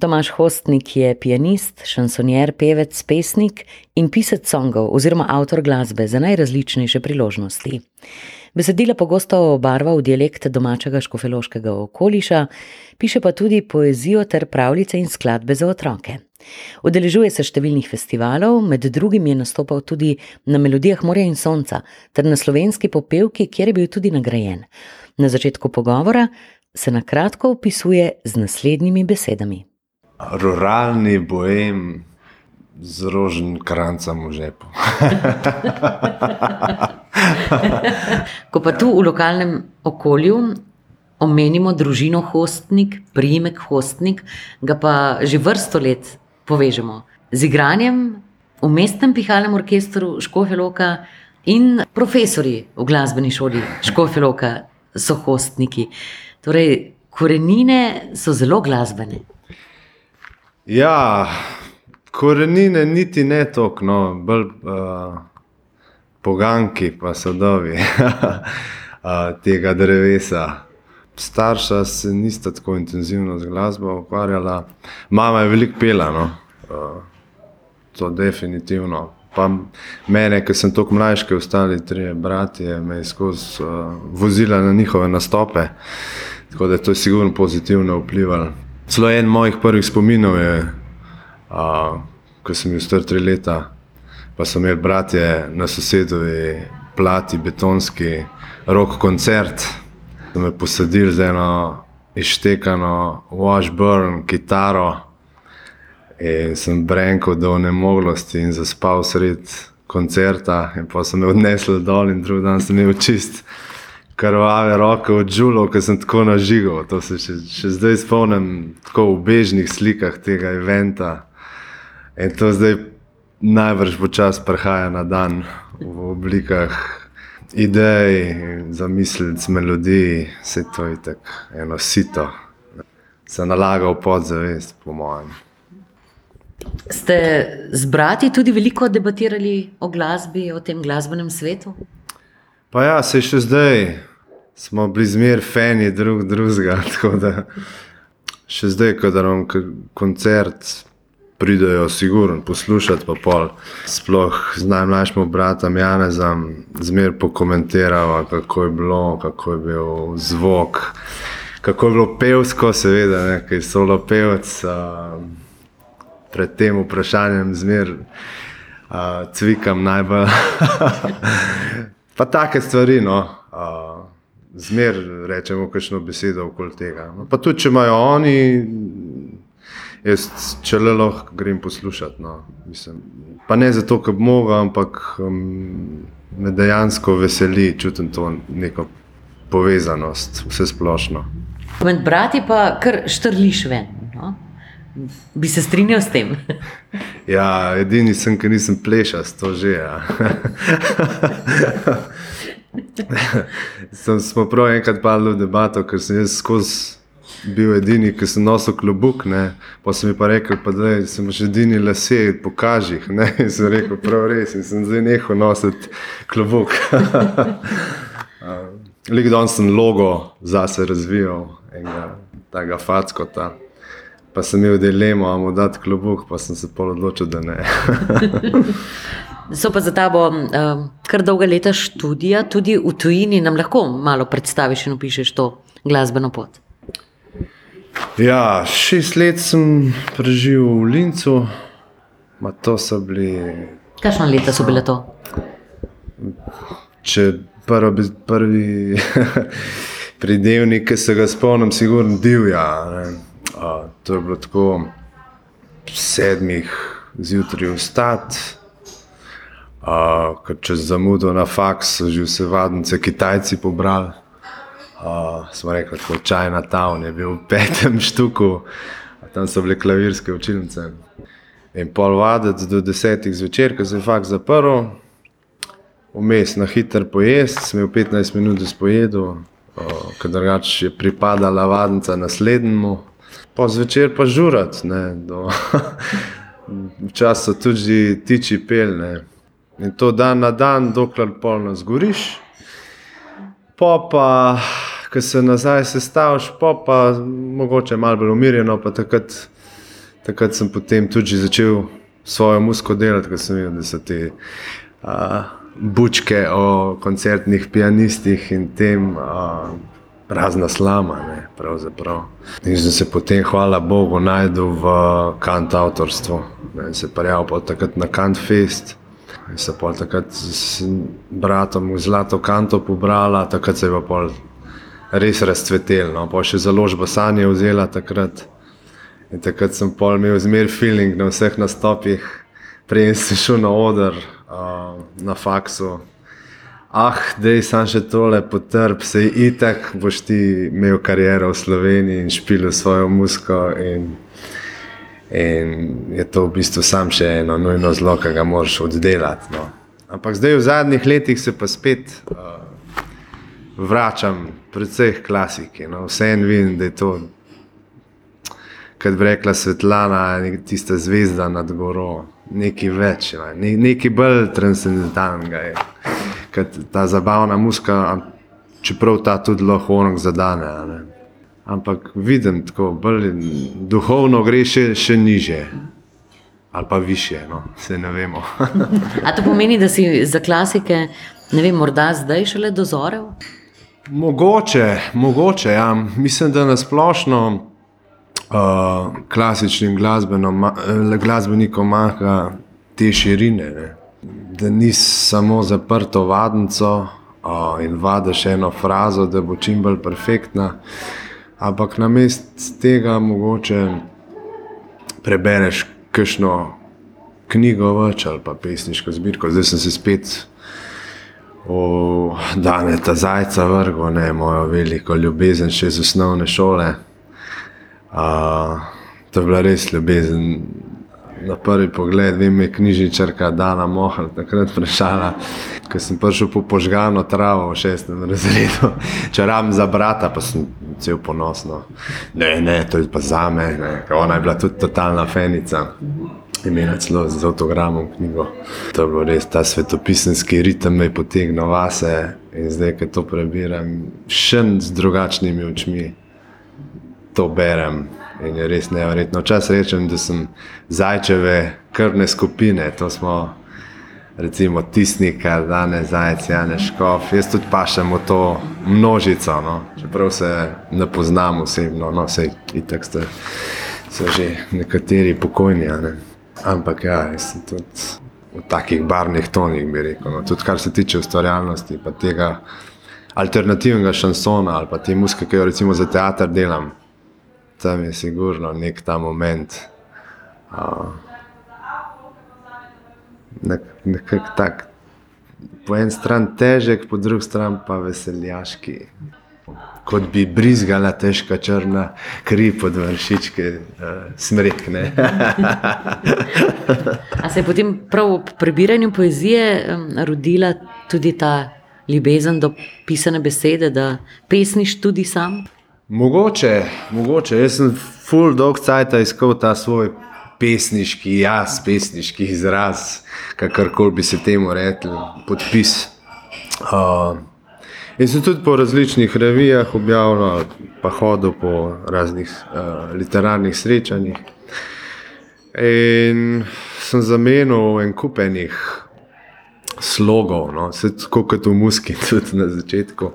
Tomaš Hostnik je pianist, šansonjer, pevec, pesnik in pisec songov oziroma avtor glasbe za najrazličnejše priložnosti. Besedila pogosto obarva v dialekt domačega škofeloškega okoliša, piše pa tudi poezijo ter pravljice in skladbe za otroke. Udeležuje se številnih festivalov, med drugim je nastopal tudi na Melodijah Morja in Sonca ter na slovenski popevki, kjer je bil tudi nagrajen. Na začetku pogovora se na kratko opisuje z naslednjimi besedami. Ruralni bojem z rožnim krancem v žepu. Ko pa tu v lokalnem okolju omenimo družino Hostnik, priimek Hostnik, ga pa že vrsto let povežemo z igranjem v mestnem pihalnem orkestru Škofeloka in profesori v glasbeni šoli Škofeloka so hostniki. Torej, korenine so zelo glasbene. Ja, korenine niti ne toliko, no, bolj uh, poganki, pa sadovi uh, tega drevesa. Starša se nista tako intenzivno z glasbo ukvarjala, mama je veliko pela. No. Uh, to definitivno. Pa mene, ki sem tako mlajši, ostali tri bratje, me je skozi uh, vozila na njihove nastope. Tako da je to sigurno pozitivno vplivalo. Celo en mojih prvih spominov je, uh, ko sem bil star tri leta, pa so imeli bratje na sosedovi plati, betonski rock koncert. So me posadili z eno ištekano Washburn kitaro in sem brenkal do nemoglosti in zaspal sred koncerta in pa sem me odnesel dol in drug dan sem imel čist krvave roke od žulov, ker sem tako nažigal. To se še, še zdaj spomnim tako v bežnih slikah tega eventa in to zdaj najbrž počas prehaja na dan v oblikah idej, zamislic, melodij, vse to je tako eno sito, se nalaga v podzavest, po mojem. Ste z brati tudi veliko debatirali o glasbi, o tem glasbenem svetu? Pa ja, se še zdaj smo bili zmer fani drug drugega. Tako da še zdaj, ko da imam koncert, pridejo, sigurno poslušati, pa pol. Sploh z najmlajšim bratom Janezom, zmer pokomentiramo, kako je bilo, kako je bil zvok, kako je bilo pevsko, seveda, nekaj solo pevc. Uh, pred tem vprašanjem zmer uh, cvikam najbolj. pa take stvari, no. Uh, Zmer rečemo, kakšno besedo okoli tega. No, pa tudi, če imajo oni jaz če le lahko grem poslušati. No. Mislim, pa ne zato, ker bi mogel, ampak um, me dejansko veseli, čutim to neko povezanost, vse splošno. Med brati pa kar štrliš ven. Bi se strinjal s tem? ja, edini sem, ki nisem plešal, to že. Ja. sem, smo prav enkrat padli v debato, ker sem jaz skozi bil edini, ki sem nosil klobuk, ne? pa sem jim pa rekel, da sem že edini lase, pokaži jih. In sem rekel, prav res, in sem zdaj nehal nositi klobuk. Lik dan sem logo zase razvijal, enega tega fackota. Pa sem imel dilemo, ali mu dati klobuk, pa sem se pol odločil, da ne. So pa za tabo uh, kar dolga leta študija, tudi v tujini, nam lahko malo predstaviš in opišeš to glasbeno pot. Ja, šest let sem preživel v Lincu, Ma to so bili. Kakšno leta so bile to? Če prvi, prvi pridevnik, ki se ga spomnim, sigurno divja. A, to je bilo tako sedmih zjutraj vstat. Uh, če zamudo na faks, so že vse vadnice Kitajci pobrali. Uh, smo rekli, da je čajna town, je bil v petem štuku, tam so bile klavirske učilnice. In pol vaditi do desetih zvečer, ko se je fakt zaprl, vmes na hiter pojest, sem imel 15 minut za spojedo, uh, ker drugače je pripadala vadnica naslednjemu, pa zvečer pa žurat, včasih so tudi tiči pelne. In to dan na dan, dokler polno zgoriš. Pa pa ko se nazaj sestaviš, pa, pa mogoče malo bolj umirjeno, pa takrat takrat sem potem tudi začel svojo muziko delati, ker sem videl, da so te uh, bučke o koncertnih pianistih in tem. Uh, Razna slama, ne, pravzaprav. In sem se potem, hvala Bogu, najdel v kant avtorstvu. Ne, se prijavil pa takrat na Kant Fest. In se pa takrat s bratom Zlato kanto pobrala, takrat se je pa res razcvetel. No. Pa še založba Sanje vzela takrat. In takrat sem pol imel zmer feeling na vseh nastopih, prej sem šel na oder, uh, na faksu. Ah, da je sam še tole potrp, se itak, boš ti imel kariero v Sloveniji in špil svojo musko. In, in je to v bistvu sam še eno nujno zlo, ki ga moraš oddelati. No. Ampak zdaj v zadnjih letih se pa spet uh, vračam, predvsem klasiki. No. Vse en vidim, da je to kot bi rekla Svetlana, tista zvezda nad goro, nekaj več, ne, nekaj bolj transcendentalnega je. Kot ta zabavna muska, čeprav ta tudi lahko onog zadane. Ne. Ampak vidim tako, bolj duhovno gre še, še niže. Ali pa više, no, se ne vemo. A to pomeni, da si za klasike, ne vem, morda zdaj šele dozorel? Mogoče, mogoče, ja. Mislim, da nasplošno uh, klasičnim glasbenikom manjka te širine. Ne? Da ni samo zaprto vadnico uh, in vadiš eno frazo, da bo čim bolj perfektna, ampak na mest tega mogoče prebereš kakšno knjigo več ali pa pesniško zbirko. Zdaj sem se spet. O, danes ta zajca vrgo, ne mojo veliko ljubezen še iz osnovne šole. Uh, to je bila res ljubezen. Na prvi pogled, vem, je knjižničarka Dana Mohal takrat vprašala, ko sem prišel po požgano travo v šestem razredu, če rabim za brata, pa sem cel ponosno. Ne, ne, to je pa za me, ne. ona je bila tudi totalna fenica. Imela celo z avtogramom knjigo. To je bilo res ta svetopisanski ritem, me je potegnil vase in zdaj, ko to prebiram, še z drugačnimi očmi to berem in je res nevrjetno. Včasih rečem, da sem zajčeve krvne skupine, to smo recimo tisnika, danes zajec, janeš škof. Jaz tudi pašem v to množico, no? čeprav se ne poznam osebno, no vse itak ste, so že nekateri pokojni. Ne? Ampak ja, jaz sem tudi v takih barvnih tonih, bi rekel. No? Tudi kar se tiče ustvarjalnosti, pa tega alternativnega šansona ali pa te muske, ki jo recimo za teater delam tam je sigurno nek ta moment. Uh, nek, nekak tak, po eni strani težek, po drugi strani pa veseljaški. Kot bi brizgala težka črna kri pod vršičke, uh, smrekne. A se je potem prav ob prebiranju poezije um, rodila tudi ta ljubezen do pisane besede, da pesniš tudi sam? Mogoče, mogoče. Jaz sem full dog cajt iskal ta svoj pesniški jaz, pesniški izraz, kakorkoli bi se temu rekel, podpis. Uh, in sem tudi po različnih revijah objavljal, pa hodil po raznih uh, literarnih srečanjih. In sem zamenil en kupenih slogov, no, tako kot v muski, tudi na začetku.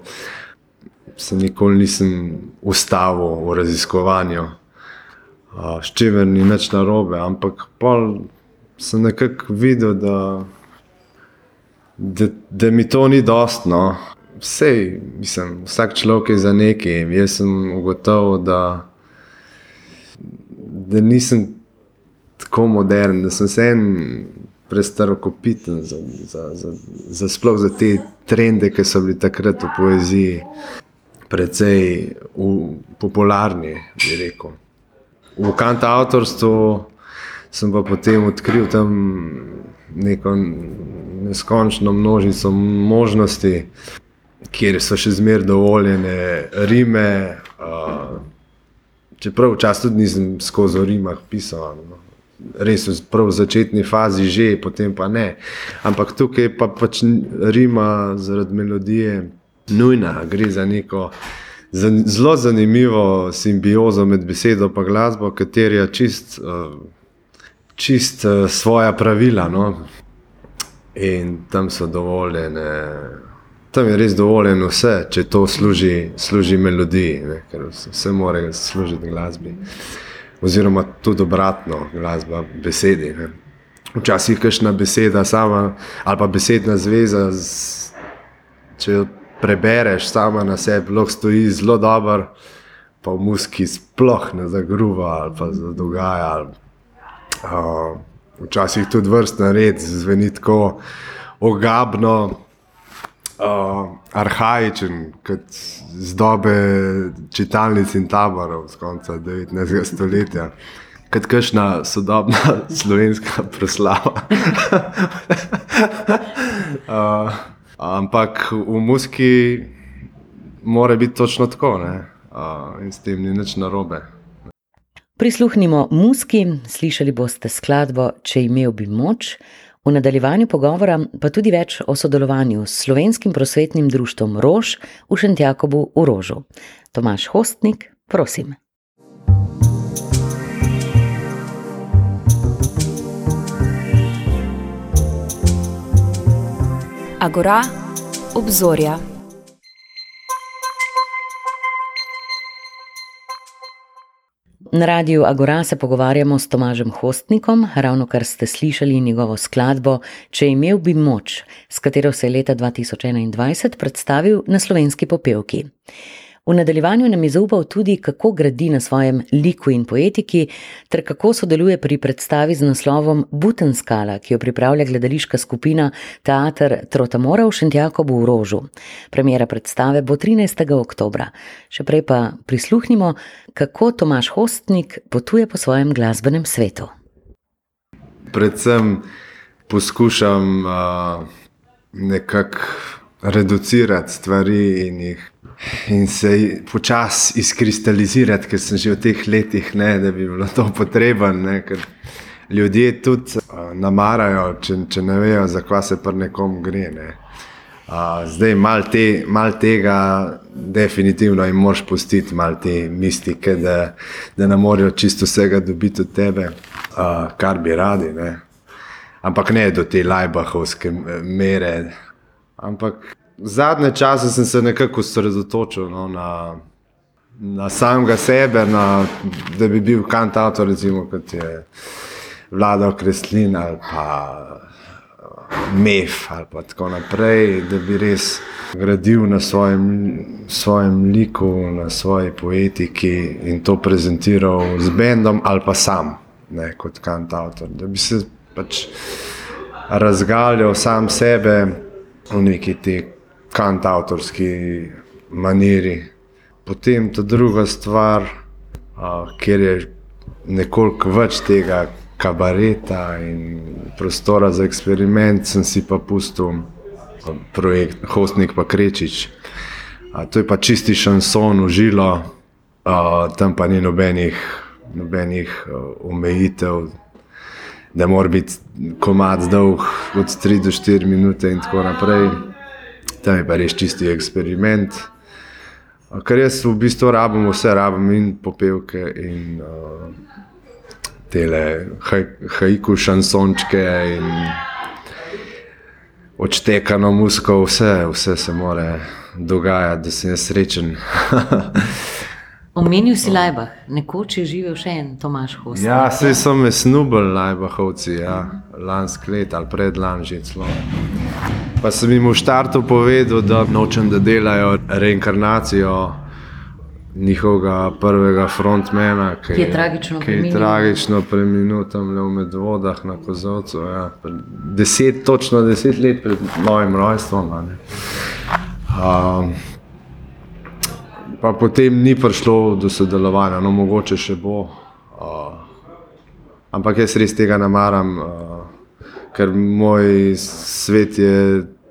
Uh, se nikoli nisem ustavil v raziskovanju, s čimer ni več narobe, ampak pol sem nekako videl, da, da, da mi to ni dostno. Vsej, mislim, vsak človek je za nekaj. Jaz sem ugotovil, da, da nisem tako modern, da sem se en prestarokopiten za, za, za, za, za te trende, ki so bili takrat v poeziji precej popularni, bi rekel. V kanta avtorstvu sem pa potem odkril tam neko neskončno množico možnosti, kjer so še zmeraj dovoljene rime. Čeprav včasih tudi nisem skozi rima pisal. No. Res v prav začetni fazi že, potem pa ne. Ampak tukaj pa pač rima zaradi melodije nujna, gre za neko zelo zanimivo simbiozo med besedo in glasbo, ki terja čist, uh, čist uh, svoja pravila. No? In tam so dovoljene, tam je res dovoljeno vse, če to služi, služi melodiji, ne? ker vse mora služiti glasbi. Oziroma tudi obratno, glasba besedi. Ne? Včasih je kašna beseda sama ali pa besedna zveza, z, če jo prebereš sama na sebi, lahko stoji zelo dobro, pa v muski sploh ne zagruva ali pa zadogaja. Uh, včasih tudi vrstna red zveni tako ogabno, uh, arhajičen, kot z dobe čitalnic in taborov z konca 19. stoletja. Kot kakšna sodobna slovenska proslava. uh, Ampak v muski mora biti točno tako, ne? in s tem ni nič narobe. Prisluhnimo muski, slišali boste skladbo Če imel bi moč, v nadaljevanju pogovora pa tudi več o sodelovanju s slovenskim prosvetnim društvom Rož v Šentjakobu v Rožu. Tomaš Hostnik, prosim. Agora, obzorja. Na radiju Agora se pogovarjamo s Tomažem Hostnikom, ravno kar ste slišali njegovo skladbo Če imel bi moč, s katero se je leta 2021 predstavil na slovenski popevki. V nadaljevanju nam je zaupal tudi, kako gradi na svojem liku in poetiki, ter kako sodeluje pri predstavi z naslovom Butenskala, ki jo pripravlja gledališka skupina Teater Trotamora v Šentjakobu v Rožu. Premjera predstave bo 13. oktobra. Še prej pa prisluhnimo, kako Tomaš Hostnik potuje po svojem glasbenem svetu. Predvsem poskušam uh, nekako reducirati stvari in, jih, in se počasi izkristalizirati, ker sem že v teh letih, ne, da bi bilo to potrebno. Ljudje tudi uh, namarajo, če, če ne vejo, zakaj se pri nekom gre. Ne. Uh, zdaj, malo te, mal tega, definitivno jim moš pustiti, malo te mistike, da, da ne morejo čisto vsega dobiti od tebe, uh, kar bi radi. Ne. Ampak ne do te lajbahovske mere, Ampak zadnje čase sem se nekako osredotočil no, na, na samega sebe, na, da bi bil kantator, recimo kot je vladal Kreslin ali pa Mef ali pa tako naprej, da bi res gradil na svojem, svojem liku, na svoji poetiki in to prezentiral z bendom ali pa sam, ne, kot kantator. Da bi se pač razgaljal sam sebe v neki te kantautorski maniri. Potem ta druga stvar, uh, kjer je nekoliko več tega kabareta in prostora za eksperiment, sem si pa pustil projekt Hostnik pa Krečič. Uh, to je pa čisti šanson, užilo, uh, tam pa ni nobenih, nobenih uh, omejitev da mora biti komat dolg od 3 do 4 minute in tako naprej. Tam je pa res čisti eksperiment. Ker jaz v bistvu rabim vse, rabim in popevke in uh, tele hajku šansončke in odštekano musko, vse, vse se mora dogajati, da sem srečen. Omenil si Lajbah, nekoč je živel še en Tomaš Hostel. Ja, se so me snubili Lajbahovci, ja. lansko let ali predlan že celo. Pa sem jim v štartu povedal, da nočem, da delajo reinkarnacijo njihovega prvega frontmana, ki, ki je tragično preminil. tragično preminil tam v medvodah na Kozovcu. Ja. Deset, točno deset let pred mojim rojstvom. Um, pa potem ni prišlo do sodelovanja, no mogoče še bo. Uh, ampak jaz res tega ne maram, uh, ker moj svet je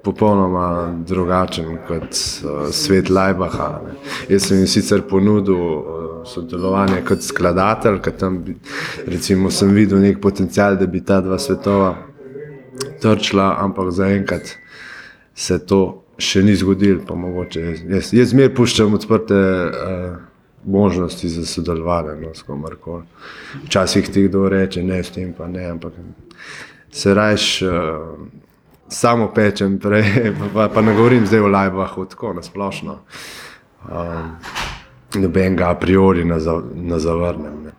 popolnoma drugačen kot uh, svet Lajbaha. Ne. Jaz sem jim sicer ponudil uh, sodelovanje kot skladatelj, ker tam bi, recimo, sem videl nek potencial, da bi ta dva svetova trčila, ampak zaenkrat se to še ni zgodil, pa mogoče jaz, jaz, jaz zmer puščam odprte uh, možnosti za sodelovanje no, s komarkoli. Včasih ti kdo reče, ne, s tem pa ne, ampak se rajš. Uh, Samo pečem, prej, pa, pa ne govorim zdaj o lajbah, tako na splošno. Um, Noben ga a priori ne, za, ne zavrnem. Ne.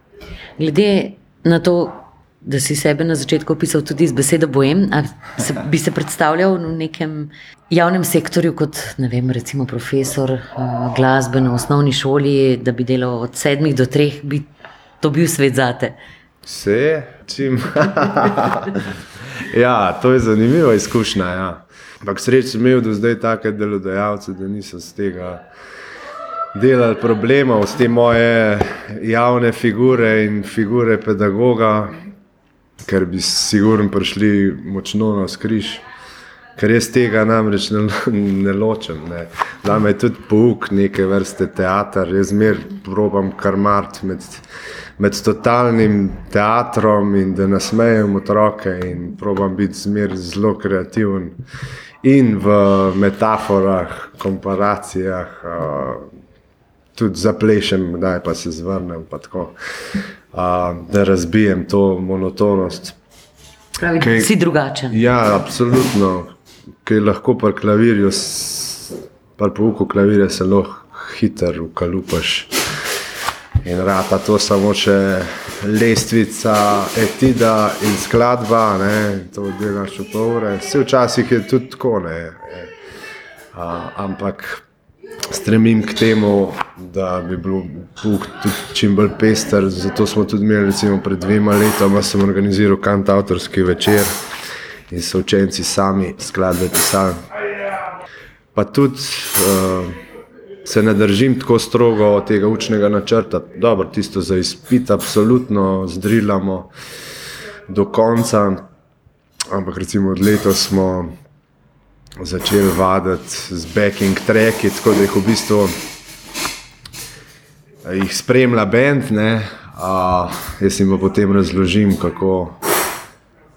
Glede na to, da si sebe na začetku opisal tudi z besedo bojem, se, bi se predstavljal v nekem javnem sektorju kot vem, recimo profesor uh, glasbe na osnovni šoli, da bi delal od sedmih do treh, bi to bil svet zate. Vse, čim. ja, to je zanimiva izkušnja. Ja. Ampak srečo sem imel do zdaj take delodajalce, da niso z tega delali problemov, s te moje javne figure in figure pedagoga, ker bi sigurno prišli močno na skriž. Ker jaz tega namreč ne, ne ločem. Ne. Za me je tudi pouk neke vrste teater, jaz zmer probam karmart med med totalnim teatrom in da nasmejem otroke in probam biti zmer zelo kreativen in v metaforah, komparacijah, tudi zaplešem, kdaj pa se zvrnem, pa tako, da razbijem to monotonost. Pravi, da si drugačen. Ja, absolutno. Ker lahko pri klavirju, pri pouku klavirja se lahko hitro ukalupaš. In rata to samo še lestvica, etida in skladba, ne, to delaš v pol ure. Vse včasih je tudi tako, ne. A, ampak stremim k temu, da bi bil puk tudi čim bolj pester. Zato smo tudi imeli, recimo pred dvema letoma, sem organiziral kant avtorski večer in so učenci sami skladbe pisali. Pa tudi uh, se ne držim tako strogo tega učnega načrta. Dobro, tisto za izpit, absolutno zdrilamo do konca. Ampak recimo od leta smo začeli vaditi z backing tracki, tako da jih v bistvu jih spremlja bend. Uh, jaz jim pa potem razložim, kako,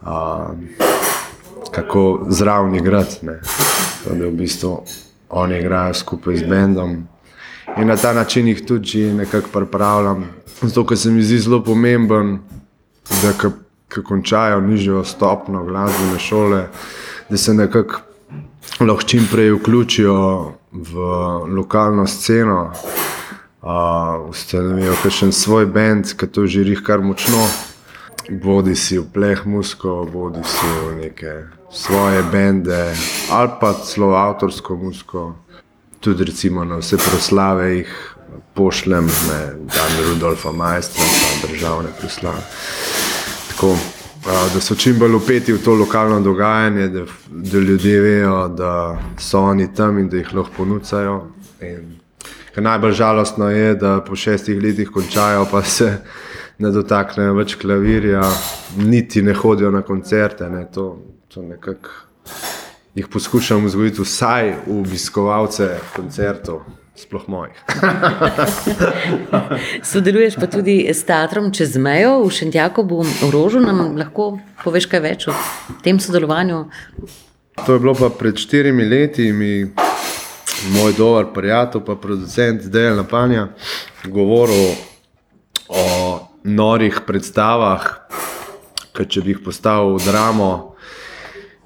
uh, kako zraven igrati. Da je v bistvu oni igrajo skupaj z bendom. In na ta način jih tudi nekako pripravljam. Zato, ker se mi zdi zelo pomemben, da ko končajo nižjo stopno glasbene šole, da se nekako lahko čim prej vključijo v lokalno sceno, uh, ustanovijo še svoj bend, ki to žiri kar močno. Bodi si v pleh musko, bodi si v neke svoje bende ali pa celo avtorsko muziko. Tudi recimo na vse proslave jih pošljem, ne dan Rudolfa Majstra, pa državne proslave. Tako, da so čim bolj upeti v to lokalno dogajanje, da, da ljudje vejo, da so oni tam in da jih lahko ponucajo. In, najbolj žalostno je, da po šestih letih končajo, pa se ne dotaknejo več klavirja, niti ne hodijo na koncerte. Ne, to, to nekako jih poskušam vzgojiti vsaj v obiskovalce koncertov. Sploh mojih. Sodeluješ pa tudi s teatrom čez mejo v Šentjaku, v Rožu. Nam lahko poveš kaj več o tem sodelovanju? To je bilo pa pred štirimi leti. Mi, moj dober prijatelj, pa producent Dejal Napanja, govoril o norih predstavah, ki če bi jih postavil v dramo,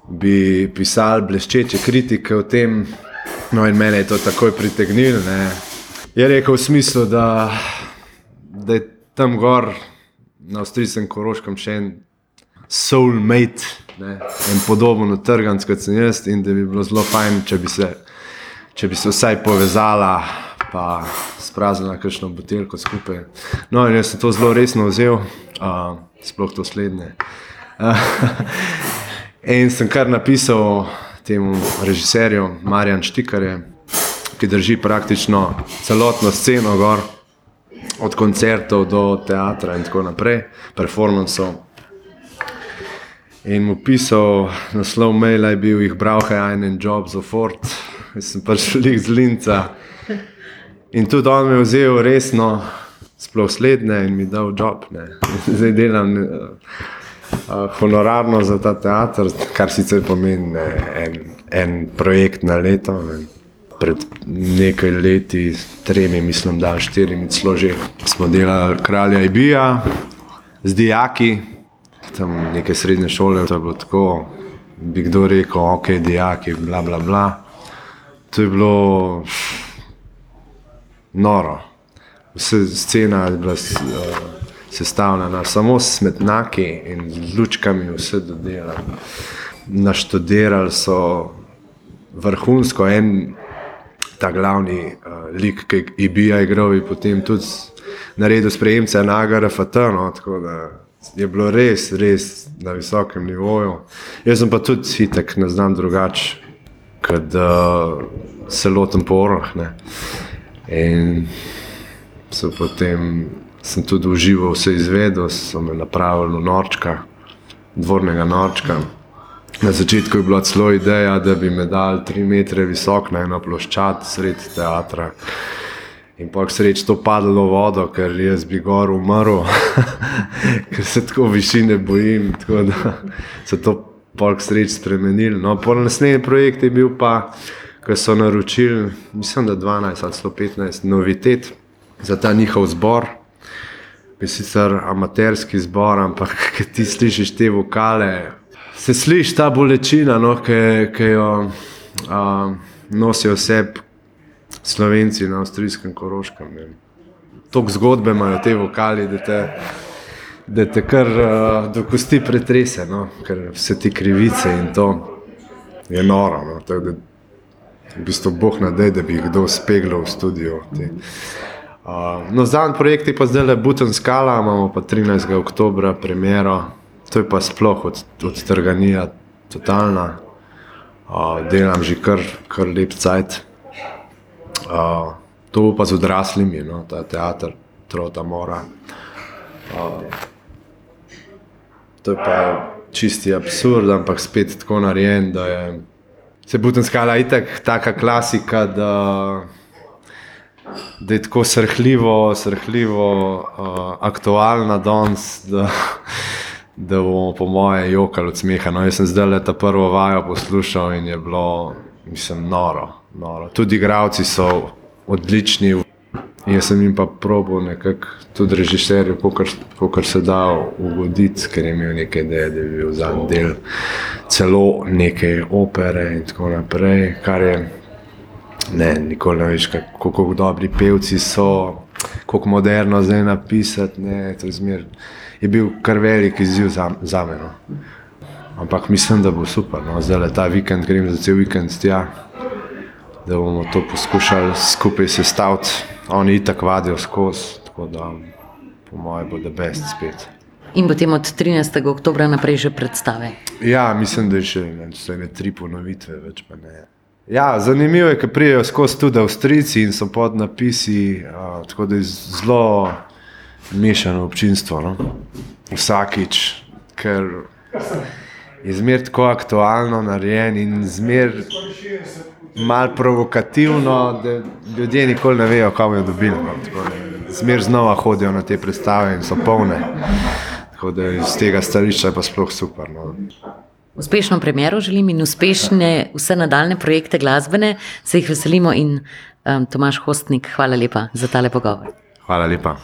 bi pisali bleščeče kritike o tem, no in mene je to takoj pritegnilo. Je rekel v smislu, da, da je tam gor na avstrijskem koroškem še en soulmate, ne? en podoben utrgan kot sem jaz in da bi bilo zelo fajn, če bi se, če bi se vsaj povezala. Pa spraznila kakšno buteljko skupaj. No, in jaz sem to zelo resno vzel, uh, sploh to slednje. Uh, In sem kar napisal temu režiserju, Marjan Štikarju, ki drži praktično celotno sceno, gor, od koncertov do teatra in tako naprej, performancev. In mu pisal, naslov maila je bil: jih brauche einen Job sofort, jaz sem prišel iz Linca. In tudi on me je vzel resno, sploh slednje in mi dal job. Ne. Zdaj delam uh, honorarno za ta teater, kar sicer pomeni ne, en, en projekt na leto. Ne. Pred nekaj leti, tremi, mislim, da štirimi, celo že smo delali kralja Ibija z dijaki, tam neke srednje šole. To je bilo tako, bi kdo rekel, ok, dijaki, bla, bla, bla. To je bilo noro. Vse scena je bila uh, sestavljena samo s smetnaki in z lučkami, vse dodelano. Naštudirali so vrhunsko en ta glavni uh, lik, ki je bil igral in potem tudi naredil sprejemce Nagara Fatano. Tako da je bilo res, res na visokem nivoju. Jaz sem pa tudi hitek, ne znam drugače, kot da se lotim po orah. In so potem sem tudi užival vse izvedel, so me napravili v norčka, dvornega norčka. Na začetku je bila celo ideja, da bi me dal tri metre visok na eno ploščad sred teatra. In pa sreč to padlo vodo, ker jaz bi gor umrl, ker se tako višine bojim, tako da se to polk sreč spremenil. No, po naslednji projekt je bil pa, ko so naročili, mislim, da 12 ali 115 novitet za ta njihov zbor. Je sicer amaterski zbor, ampak ti slišiš te vokale, se sliši ta bolečina, no, ki jo uh, nosijo vse slovenci na avstrijskem koroškem. Tok zgodbe imajo te vokali, da te, da te kar uh, do kosti pretrese, no, ker vse ti krivice in to je noro. No, tak, da, v bistvu Bog nadej, da bi jih kdo speglal v studio. Uh, no, Zadnji projekt je pa zdaj le Button Skala, imamo pa 13. oktober premjero. To je pa sploh od, od trganija, totalna. Uh, delam že kar, kar lep cajt. Uh, to bo pa z odraslimi, no, ta teater, trota mora. Uh, to je pa čisti absurd, ampak spet tako narejen, da je se Button skala itak taka klasika, da, da je tako srhljivo, srhljivo uh, aktualna danes. da bomo, po moje, jokali od smeha. No, jaz sem zdaj le ta prvo vajo poslušal in je bilo, mislim, noro. noro. Tudi igravci so odlični. Jaz sem jim pa probil nekako tudi režiserju, kar se da ugoditi, ker je imel nekaj ideje, da bi bil zadnji del celo neke opere in tako naprej. Kar je, ne, nikoli ne veš, kako dobri pevci so, kako moderno zdaj napisati. Ne, to je zmerno je bil kar velik izziv za, za me. No. Ampak mislim, da bo super. No. Zdaj le ta vikend, grem za cel vikend tja, da bomo to poskušali skupaj sestaviti. Oni itak vadijo skozi, tako da po mojem bo da best spet. In potem od 13. oktober naprej že predstave. Ja, mislim, da je še ne, ne tri ponovitve, več pa ne. Ja, zanimivo je, ker prijejo skozi tudi Avstrijci in so pod napisi, uh, tako da je zelo mešano občinstvo. No? Vsakič, ker je zmer tako aktualno narejen in zmer malo provokativno, da ljudje nikoli ne vejo, kam jo dobili. No? Zmer znova hodijo na te predstave in so polne. Tako da iz tega stališča je pa sploh super. No? Uspešno premjero želim in uspešne vse nadaljne projekte glasbene, se jih veselimo in um, Tomaš Hostnik, hvala lepa za tale pogovor. Hvala lepa.